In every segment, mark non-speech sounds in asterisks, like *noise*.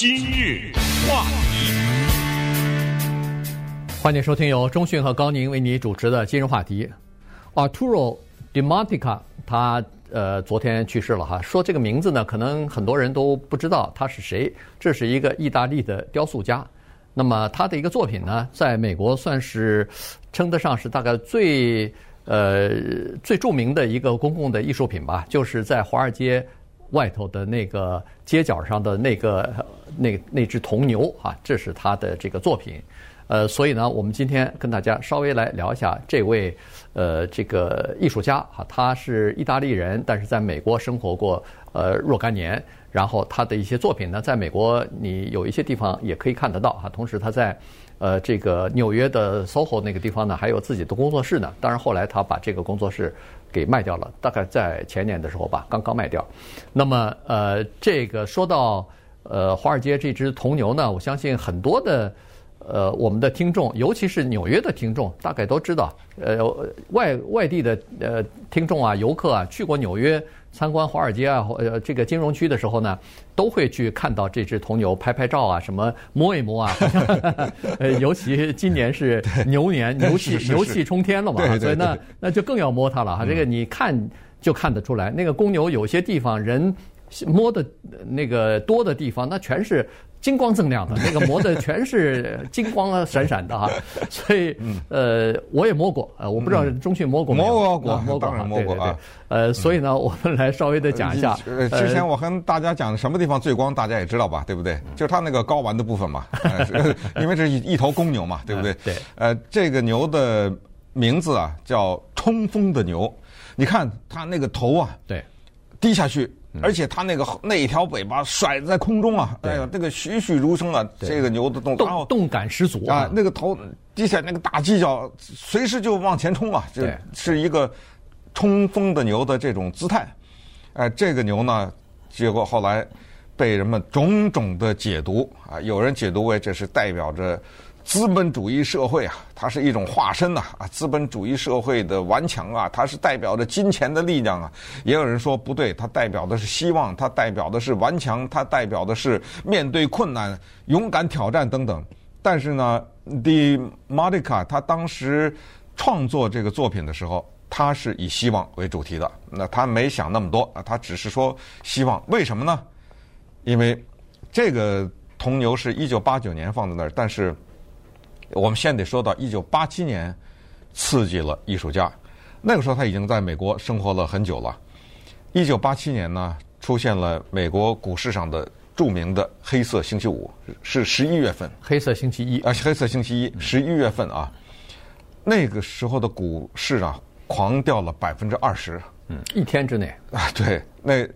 今日话题，欢迎收听由中讯和高宁为你主持的今日话题。Arturo Dimantica，他呃昨天去世了哈。说这个名字呢，可能很多人都不知道他是谁。这是一个意大利的雕塑家。那么他的一个作品呢，在美国算是称得上是大概最呃最著名的一个公共的艺术品吧，就是在华尔街外头的那个街角上的那个那那只铜牛啊，这是他的这个作品。呃，所以呢，我们今天跟大家稍微来聊一下这位呃这个艺术家哈，他是意大利人，但是在美国生活过呃若干年。然后他的一些作品呢，在美国你有一些地方也可以看得到哈。同时他在呃这个纽约的 SOHO 那个地方呢，还有自己的工作室呢。当然后来他把这个工作室给卖掉了，大概在前年的时候吧，刚刚卖掉。那么呃这个说到呃华尔街这只铜牛呢，我相信很多的呃我们的听众，尤其是纽约的听众，大概都知道。呃外外地的呃听众啊、游客啊，去过纽约。参观华尔街啊，呃，这个金融区的时候呢，都会去看到这只铜牛，拍拍照啊，什么摸一摸啊。呃，*laughs* 尤其今年是 *laughs* 牛年，牛气牛气冲天了嘛，对对对，所以那那就更要摸它了哈。这个你看就看得出来，那个公牛有些地方人摸的那个多的地方，那全是。金光锃亮的，那个磨的全是金光啊闪闪的哈，*laughs* 所以呃我也摸过，呃我不知道中讯摸过没有？摸过，摸过，摸过啊。呃，所以呢，我们来稍微的讲一下。呃，之前我跟大家讲什么地方最光，大家也知道吧，对不对？就是它那个睾丸的部分嘛，*laughs* 因为这是一头公牛嘛，对不对？对。呃，这个牛的名字啊叫冲锋的牛，你看它那个头啊，对，低下去。而且它那个那一条尾巴甩在空中啊，哎呀，那个栩栩如生啊，这个牛的动动动感十足啊，那个头低下那个大犄角，随时就往前冲啊，这是一个冲锋的牛的这种姿态。哎，这个牛呢，结果后来被人们种种的解读啊，有人解读为这是代表着。资本主义社会啊，它是一种化身呐啊！资本主义社会的顽强啊，它是代表着金钱的力量啊。也有人说不对，它代表的是希望，它代表的是顽强，它代表的是面对困难、勇敢挑战等等。但是呢，Dimantica 他当时创作这个作品的时候，他是以希望为主题的。那他没想那么多啊，他只是说希望。为什么呢？因为这个铜牛是一九八九年放在那儿，但是。我们先得说到一九八七年，刺激了艺术家。那个时候他已经在美国生活了很久了。一九八七年呢，出现了美国股市上的著名的黑色星期五，是十一月份。黑色星期一啊，黑色星期一，十一月份啊，那个时候的股市啊，狂掉了百分之二十。嗯，一天之内啊，对，那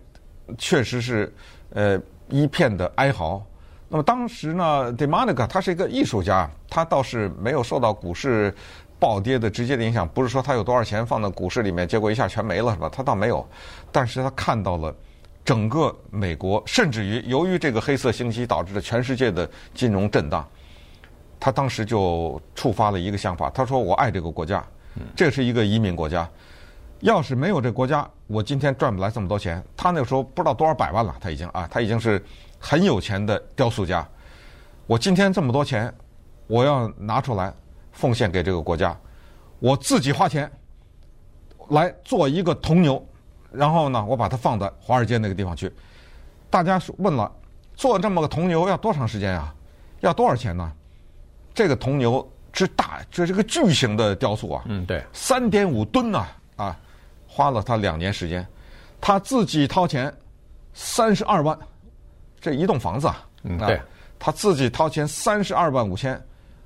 确实是呃一片的哀嚎。那么当时呢，Demonica 他是一个艺术家，他倒是没有受到股市暴跌的直接的影响。不是说他有多少钱放在股市里面，结果一下全没了，是吧？他倒没有。但是他看到了整个美国，甚至于由于这个黑色星期导致的全世界的金融震荡，他当时就触发了一个想法。他说：“我爱这个国家，这是一个移民国家。要是没有这国家，我今天赚不来这么多钱。”他那个时候不知道多少百万了，他已经啊，他已经是。很有钱的雕塑家，我今天这么多钱，我要拿出来奉献给这个国家，我自己花钱来做一个铜牛，然后呢，我把它放在华尔街那个地方去。大家问了，做这么个铜牛要多长时间啊？要多少钱呢？这个铜牛之大，这是个巨型的雕塑啊，嗯，对，三点五吨呐，啊，花了他两年时间，他自己掏钱三十二万。这一栋房子啊，嗯，对，他自己掏钱三十二万五千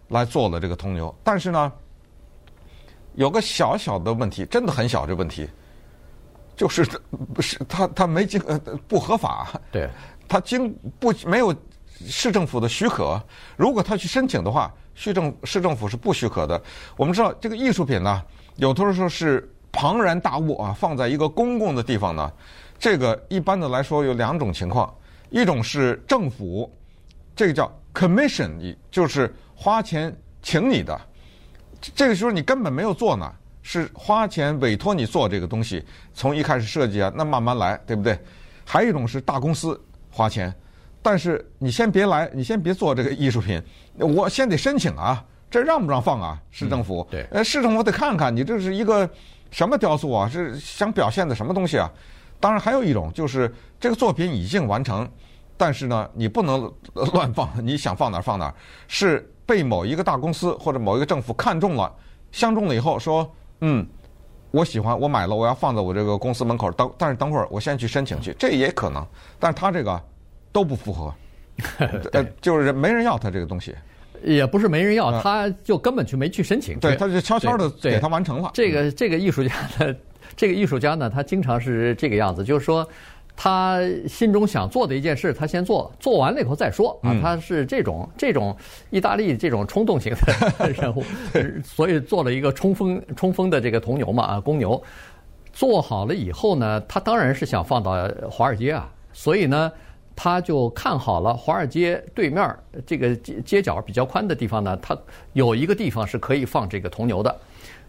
来做了这个铜牛，但是呢，有个小小的问题，真的很小，这问题就是不是他 *laughs* 他没经呃不合法，对，他经不没有市政府的许可，如果他去申请的话，市政市政府是不许可的。我们知道这个艺术品呢，有的时候是庞然大物啊，放在一个公共的地方呢，这个一般的来说有两种情况。一种是政府，这个叫 commission，就是花钱请你的，这个时候你根本没有做呢，是花钱委托你做这个东西，从一开始设计啊，那慢慢来，对不对？还有一种是大公司花钱，但是你先别来，你先别做这个艺术品，我先得申请啊，这让不让放啊？市政府，对，呃，市政府得看看你这是一个什么雕塑啊，是想表现的什么东西啊？当然还有一种就是这个作品已经完成，但是呢，你不能乱放，你想放哪儿放哪儿，是被某一个大公司或者某一个政府看中了，相中了以后说，嗯。我喜欢，我买了，我要放在我这个公司门口等。但是等会儿我先去申请去，这也可能。但是他这个都不符合，呃，就是没人要他这个东西，也不是没人要，他就根本就没去申请。对，他就悄悄的给他完成了。这个这个艺术家呢，这个艺术家呢，他经常是这个样子，就是说。他心中想做的一件事，他先做，做完了以后再说啊。他是这种这种意大利这种冲动型的 *laughs* 人物，所以做了一个冲锋冲锋的这个铜牛嘛啊，公牛。做好了以后呢，他当然是想放到华尔街啊，所以呢，他就看好了华尔街对面这个街街角比较宽的地方呢，他有一个地方是可以放这个铜牛的，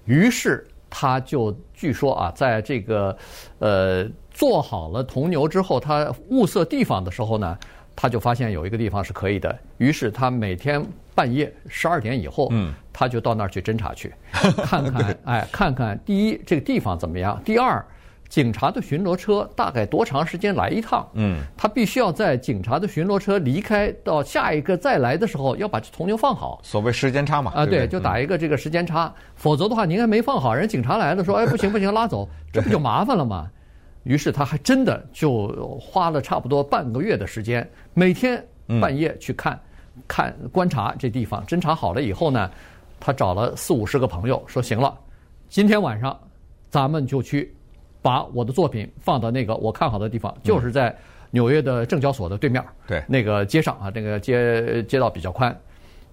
于是他就据说啊，在这个呃。做好了铜牛之后，他物色地方的时候呢，他就发现有一个地方是可以的。于是他每天半夜十二点以后，嗯，他就到那儿去侦查去，*laughs* 看看，哎，看看第一这个地方怎么样，第二，警察的巡逻车大概多长时间来一趟，嗯，他必须要在警察的巡逻车离开到下一个再来的时候，要把这铜牛放好。所谓时间差嘛，啊，对，就打一个这个时间差，否则的话，您还没放好，人警察来了说，哎，不行不行，*laughs* 拉走，这不就麻烦了吗？于是他还真的就花了差不多半个月的时间，每天半夜去看，看观察这地方，侦查好了以后呢，他找了四五十个朋友，说行了，今天晚上咱们就去把我的作品放到那个我看好的地方，就是在纽约的证交所的对面，对，那个街上啊，那个街街道比较宽。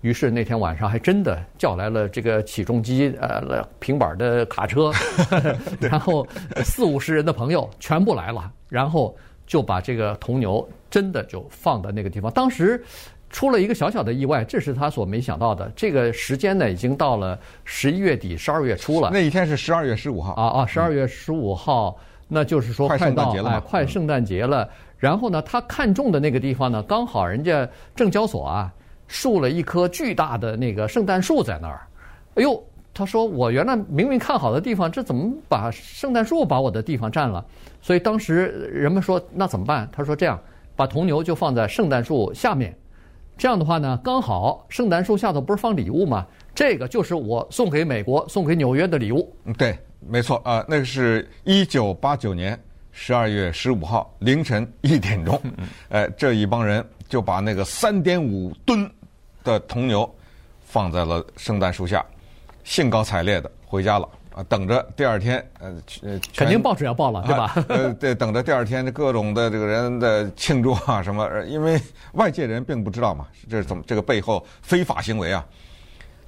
于是那天晚上还真的叫来了这个起重机，呃，平板的卡车，*laughs* 然后四五十人的朋友全部来了，然后就把这个铜牛真的就放在那个地方。当时出了一个小小的意外，这是他所没想到的。这个时间呢，已经到了十一月底、十二月初了。那一天是十二月十五号啊啊！十二月十五号，那就是说快到哎，快圣诞节了。然后呢，他看中的那个地方呢，刚好人家证交所啊。竖了一棵巨大的那个圣诞树在那儿，哎呦，他说我原来明明看好的地方，这怎么把圣诞树把我的地方占了？所以当时人们说那怎么办？他说这样，把铜牛就放在圣诞树下面，这样的话呢，刚好圣诞树下头不是放礼物吗？这个就是我送给美国、送给纽约的礼物。对，没错啊，那个是一九八九年十二月十五号凌晨一点钟，哎，这一帮人就把那个三点五吨。的铜牛放在了圣诞树下，兴高采烈的回家了啊！等着第二天，呃呃，肯定报纸要报了，对吧？呃，对，等着第二天各种的这个人的庆祝啊什么，因为外界人并不知道嘛，这是怎么这个背后非法行为啊？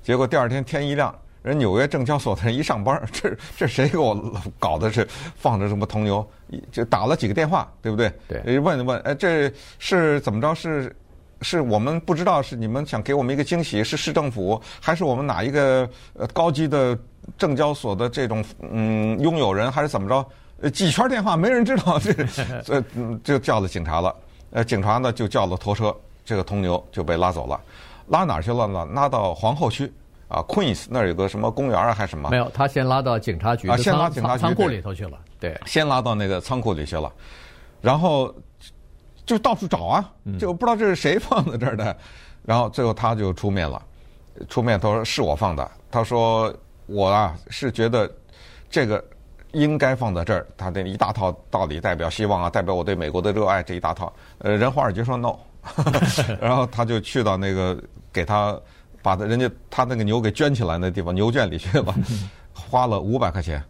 结果第二天天一亮，人纽约证交所的人一上班，这这谁给我搞的是放着什么铜牛？就打了几个电话，对不对？对，问问，哎，这是怎么着？是？是我们不知道，是你们想给我们一个惊喜，是市政府还是我们哪一个呃高级的证交所的这种嗯拥有人，还是怎么着？呃，几圈电话没人知道，这这就叫了警察了。呃，警察呢就叫了拖车，这个铜牛就被拉走了。拉哪儿去了呢？拉到皇后区啊，Queens 那儿有个什么公园啊，还是什么？没有，他先拉到警察局啊，先拉警察局仓库里头去了。对，先拉到那个仓库里去了，然后。就到处找啊，就不知道这是谁放在这儿的，然后最后他就出面了，出面他说是我放的，他说我啊是觉得这个应该放在这儿，他那一大套道理代表希望啊，代表我对美国的热爱这一大套，呃，人华尔街说 no，*laughs* 然后他就去到那个给他把他人家他那个牛给圈起来那地方牛圈里去了，*laughs* 花了五百块钱。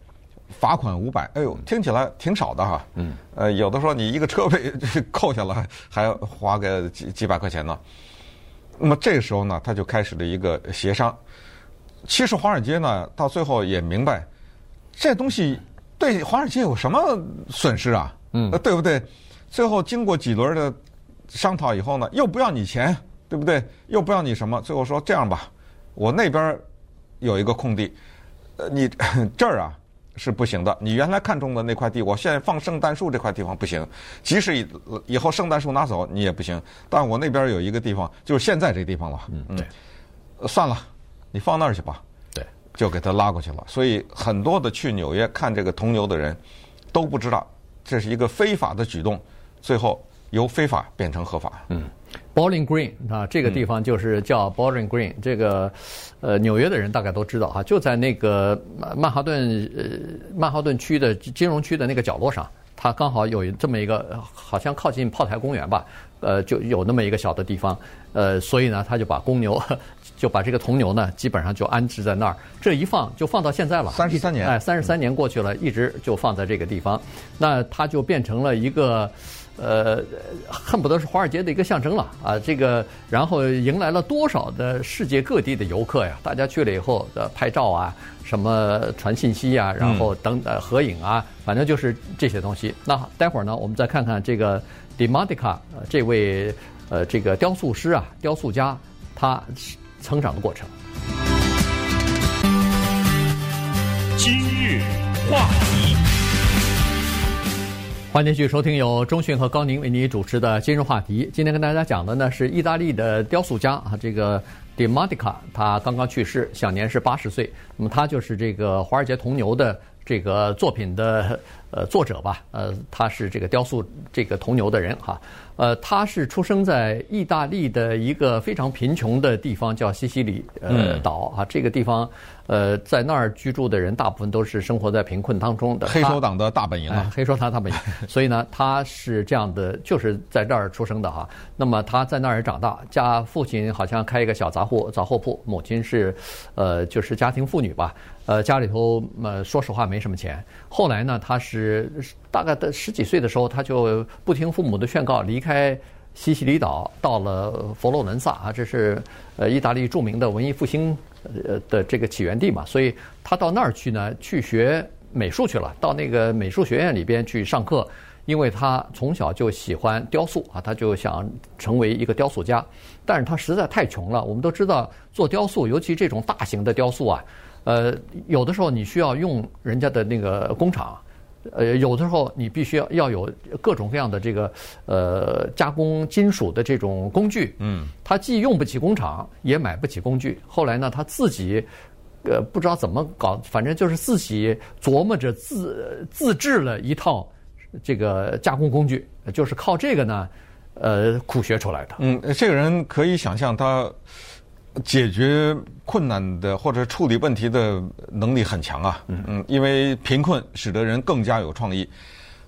罚款五百，哎呦，听起来挺少的哈。嗯。呃，有的说你一个车位 *laughs* 扣下来，还要花个几几百块钱呢。那么这个时候呢，他就开始了一个协商。其实华尔街呢，到最后也明白，这东西对华尔街有什么损失啊？嗯，对不对？最后经过几轮的商讨以后呢，又不要你钱，对不对？又不要你什么？最后说这样吧，我那边有一个空地，呃，你 *laughs* 这儿啊。是不行的。你原来看中的那块地，我现在放圣诞树这块地方不行。即使以以后圣诞树拿走，你也不行。但我那边有一个地方，就是现在这地方了。嗯，对，算了，你放那儿去吧。对，就给他拉过去了。所以很多的去纽约看这个铜牛的人，都不知道这是一个非法的举动，最后由非法变成合法。嗯。Bowling Green 啊，这个地方就是叫 Bowling Green，这个呃纽约的人大概都知道啊，就在那个曼哈顿呃曼哈顿区的金融区的那个角落上，它刚好有这么一个好像靠近炮台公园吧，呃就有那么一个小的地方，呃所以呢他就把公牛 *laughs* 就把这个铜牛呢基本上就安置在那儿，这一放就放到现在了，三十三年，哎三十三年过去了，一直就放在这个地方，那它就变成了一个。呃，恨不得是华尔街的一个象征了啊！这个，然后迎来了多少的世界各地的游客呀？大家去了以后，呃，拍照啊，什么传信息啊，然后等呃合影啊，反正就是这些东西。那待会儿呢，我们再看看这个 Demantica 这位呃这个雕塑师啊，雕塑家他成长的过程。今日话题。欢迎继续收听由中讯和高宁为您主持的今日话题。今天跟大家讲的呢是意大利的雕塑家啊，这个 Demantica，他刚刚去世，享年是八十岁。那么他就是这个华尔街铜牛的这个作品的呃作者吧？呃，他是这个雕塑这个铜牛的人哈。呃，他是出生在意大利的一个非常贫穷的地方，叫西西里呃岛啊。这个地方。呃，在那儿居住的人大部分都是生活在贫困当中的。黑手党的大本营啊，哎、黑手党大本营。*laughs* 所以呢，他是这样的，就是在这儿出生的哈。那么他在那儿长大，家父亲好像开一个小杂货杂货铺，母亲是呃就是家庭妇女吧。呃，家里头呃说实话没什么钱。后来呢，他是大概的十几岁的时候，他就不听父母的劝告，离开西西里岛，到了佛罗伦萨啊，这是呃意大利著名的文艺复兴。呃的这个起源地嘛，所以他到那儿去呢，去学美术去了，到那个美术学院里边去上课，因为他从小就喜欢雕塑啊，他就想成为一个雕塑家，但是他实在太穷了。我们都知道做雕塑，尤其这种大型的雕塑啊，呃，有的时候你需要用人家的那个工厂。呃，有的时候你必须要要有各种各样的这个呃加工金属的这种工具。嗯，他既用不起工厂，也买不起工具。后来呢，他自己呃不知道怎么搞，反正就是自己琢磨着自自制了一套这个加工工具，就是靠这个呢呃苦学出来的。嗯，这个人可以想象他。解决困难的或者处理问题的能力很强啊，嗯，因为贫困使得人更加有创意。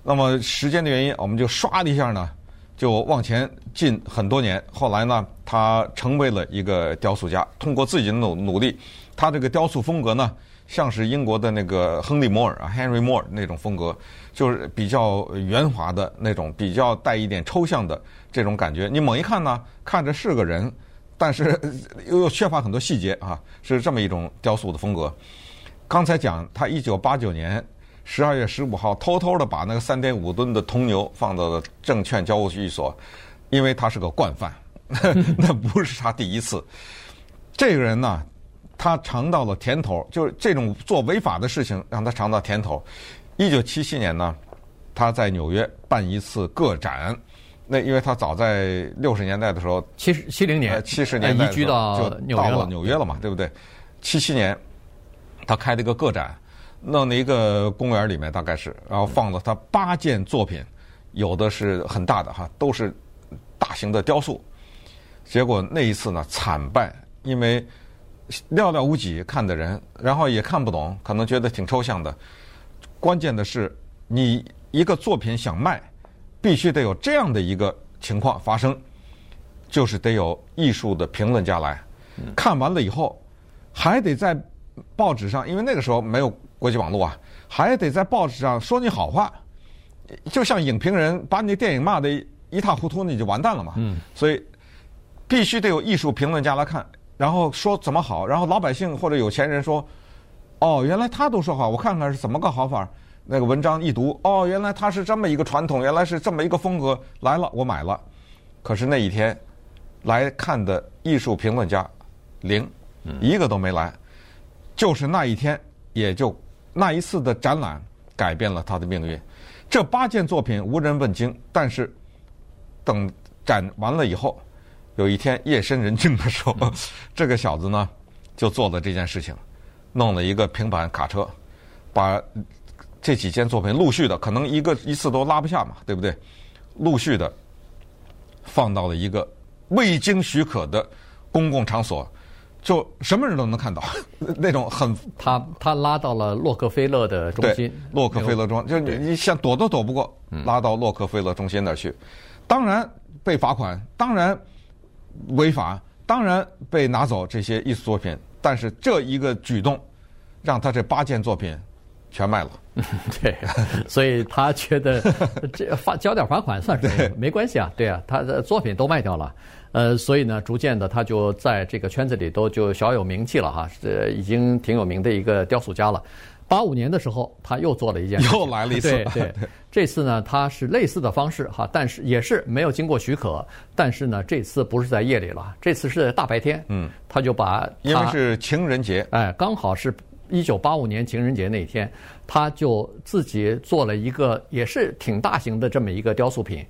那么时间的原因，我们就唰的一下呢，就往前进很多年。后来呢，他成为了一个雕塑家，通过自己的努努力，他这个雕塑风格呢，像是英国的那个亨利·摩尔啊，Henry Moore 那种风格，就是比较圆滑的那种，比较带一点抽象的这种感觉。你猛一看呢，看着是个人。但是又又缺乏很多细节啊，是这么一种雕塑的风格。刚才讲他一九八九年十二月十五号偷偷的把那个三点五吨的铜牛放到了证券交易所，因为他是个惯犯，*laughs* 那不是他第一次。这个人呢，他尝到了甜头，就是这种做违法的事情让他尝到甜头。一九七七年呢，他在纽约办一次个展。那因为他早在六十年代的时候，七十七零年，七十年代移居到就到了纽约了嘛，对不对？七七年，他开了一个个展，弄了一个公园里面，大概是，然后放了他八件作品，有的是很大的哈，都是大型的雕塑。结果那一次呢，惨败，因为寥寥无几看的人，然后也看不懂，可能觉得挺抽象的。关键的是，你一个作品想卖。必须得有这样的一个情况发生，就是得有艺术的评论家来看完了以后，还得在报纸上，因为那个时候没有国际网络啊，还得在报纸上说你好话，就像影评人把你电影骂的一塌糊涂，你就完蛋了嘛。所以必须得有艺术评论家来看，然后说怎么好，然后老百姓或者有钱人说，哦，原来他都说好，我看看是怎么个好法。那个文章一读，哦，原来他是这么一个传统，原来是这么一个风格，来了，我买了。可是那一天来看的艺术评论家零，一个都没来。就是那一天，也就那一次的展览改变了他的命运。这八件作品无人问津，但是等展完了以后，有一天夜深人静的时候，嗯、*laughs* 这个小子呢就做了这件事情，弄了一个平板卡车，把这几件作品陆续的，可能一个一次都拉不下嘛，对不对？陆续的放到了一个未经许可的公共场所。就什么人都能看到，*laughs* 那种很他他拉到了洛克菲勒的中心，洛克菲勒中，就你你想躲都躲不过，拉到洛克菲勒中心那儿去，当然被罚款，当然违法，当然被拿走这些艺术作品，但是这一个举动，让他这八件作品全卖了。*laughs* 对，所以他觉得 *laughs* 这罚交点罚款算是没关系啊，对啊，他的作品都卖掉了。呃，所以呢，逐渐的，他就在这个圈子里都就小有名气了哈，呃，已经挺有名的一个雕塑家了。八五年的时候，他又做了一件事，又来了一次。对 *laughs* 对，这次呢，他是类似的方式哈，但是也是没有经过许可，但是呢，这次不是在夜里了，这次是在大白天。嗯，他就把因为是情人节，哎，刚好是一九八五年情人节那天，他就自己做了一个也是挺大型的这么一个雕塑品。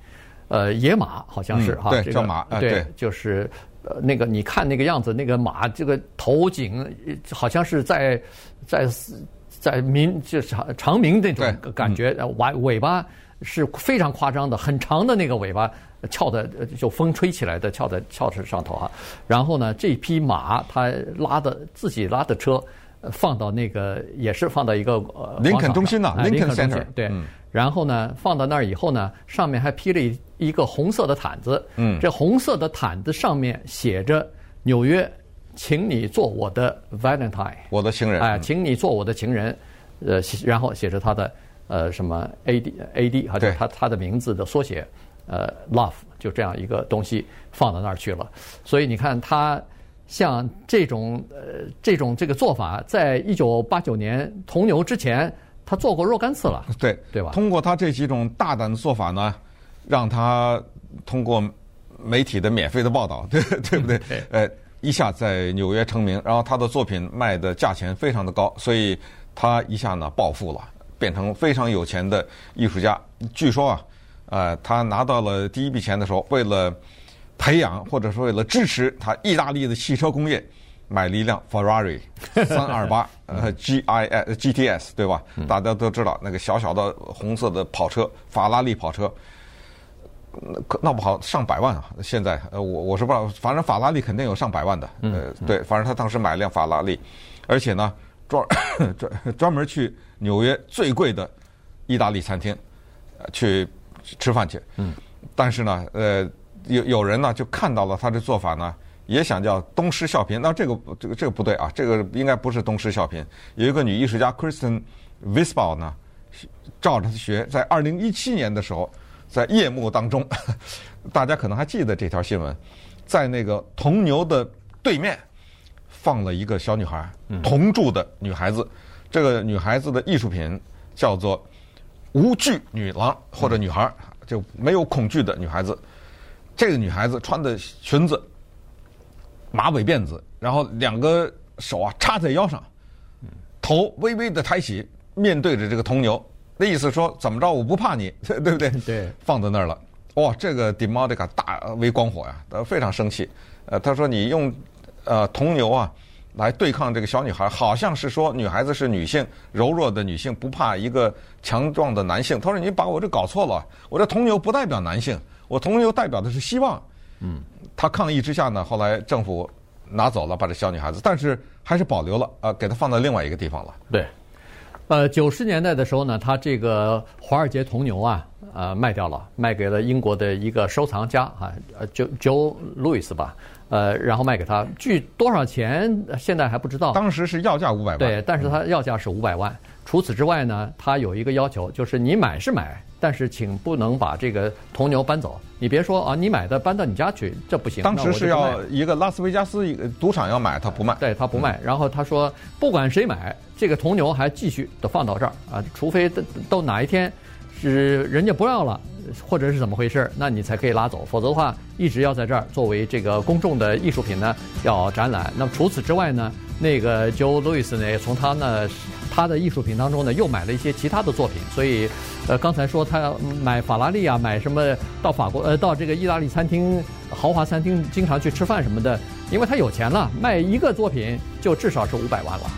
呃，野马好像是哈，对，叫马，对，就是呃那个你看那个样子，那个马这个头颈好像是在在在鸣就是长长鸣那种感觉，尾尾巴是非常夸张的，很长的那个尾巴翘的就风吹起来的翘在翘在上头哈。然后呢，这匹马它拉的自己拉的车放到那个也是放到一个呃林肯中心呐，林肯 Center 对。然后呢，放到那儿以后呢，上面还披了一一个红色的毯子。嗯，这红色的毯子上面写着“纽约，请你做我的 Valentine，我的情人。”哎，请你做我的情人。呃，然后写着他的呃什么 A D A D，还是他他的名字的缩写，呃，Love，就这样一个东西放到那儿去了。所以你看，他像这种呃这种这个做法，在一九八九年铜牛之前。他做过若干次了，对对吧？通过他这几种大胆的做法呢，让他通过媒体的免费的报道，对 *laughs* 对不对？呃，一下在纽约成名，然后他的作品卖的价钱非常的高，所以他一下呢暴富了，变成非常有钱的艺术家。据说啊，呃，他拿到了第一笔钱的时候，为了培养或者说为了支持他意大利的汽车工业。买了一辆 Ferrari *laughs* 三二八，呃，G I S G T S 对吧？大家都知道那个小小的红色的跑车，法拉利跑车，那不好上百万啊！现在呃，我我是不知道，反正法拉利肯定有上百万的。呃，对，反正他当时买了辆法拉利，而且呢，专 *laughs* 专专门去纽约最贵的意大利餐厅去吃饭去。嗯，但是呢，呃，有有人呢就看到了他的做法呢。也想叫东施效颦，那这个这个这个不对啊，这个应该不是东施效颦。有一个女艺术家 Kristen Visbal 呢，照着她学，在二零一七年的时候，在夜幕当中，*laughs* 大家可能还记得这条新闻，在那个铜牛的对面放了一个小女孩，铜铸的女孩子。这个女孩子的艺术品叫做无惧女郎或者女孩，就没有恐惧的女孩子。这个女孩子穿的裙子。马尾辫子，然后两个手啊插在腰上，头微微的抬起，面对着这个铜牛，那意思说怎么着我不怕你，*laughs* 对不对？对，放在那儿了。哇，这个 Demodica 大为光火呀，他非常生气。呃，他说你用呃铜牛啊来对抗这个小女孩，好像是说女孩子是女性，柔弱的女性不怕一个强壮的男性。他说你把我这搞错了，我这铜牛不代表男性，我铜牛代表的是希望。嗯。他抗议之下呢，后来政府拿走了，把这小女孩子，但是还是保留了，呃，给她放到另外一个地方了。对，呃，九十年代的时候呢，他这个华尔街铜牛啊，呃，卖掉了，卖给了英国的一个收藏家啊，呃，Jo Joe Louis 吧，呃，然后卖给他，据多少钱现在还不知道。当时是要价五百万。对，但是他要价是五百万。嗯。除此之外呢，他有一个要求，就是你买是买。但是，请不能把这个铜牛搬走。你别说啊，你买的搬到你家去，这不行。当时是要一个拉斯维加斯一个赌场要买，他不卖。对，他不卖。然后他说，不管谁买这个铜牛，还继续的放到这儿啊，除非都都哪一天是人家不要了，或者是怎么回事，那你才可以拉走。否则的话，一直要在这儿作为这个公众的艺术品呢，要展览。那么除此之外呢，那个 Joe Louis 呢，也从他呢。他的艺术品当中呢，又买了一些其他的作品。所以，呃，刚才说他买法拉利啊，买什么到法国呃到这个意大利餐厅豪华餐厅经常去吃饭什么的，因为他有钱了，卖一个作品就至少是五百万了。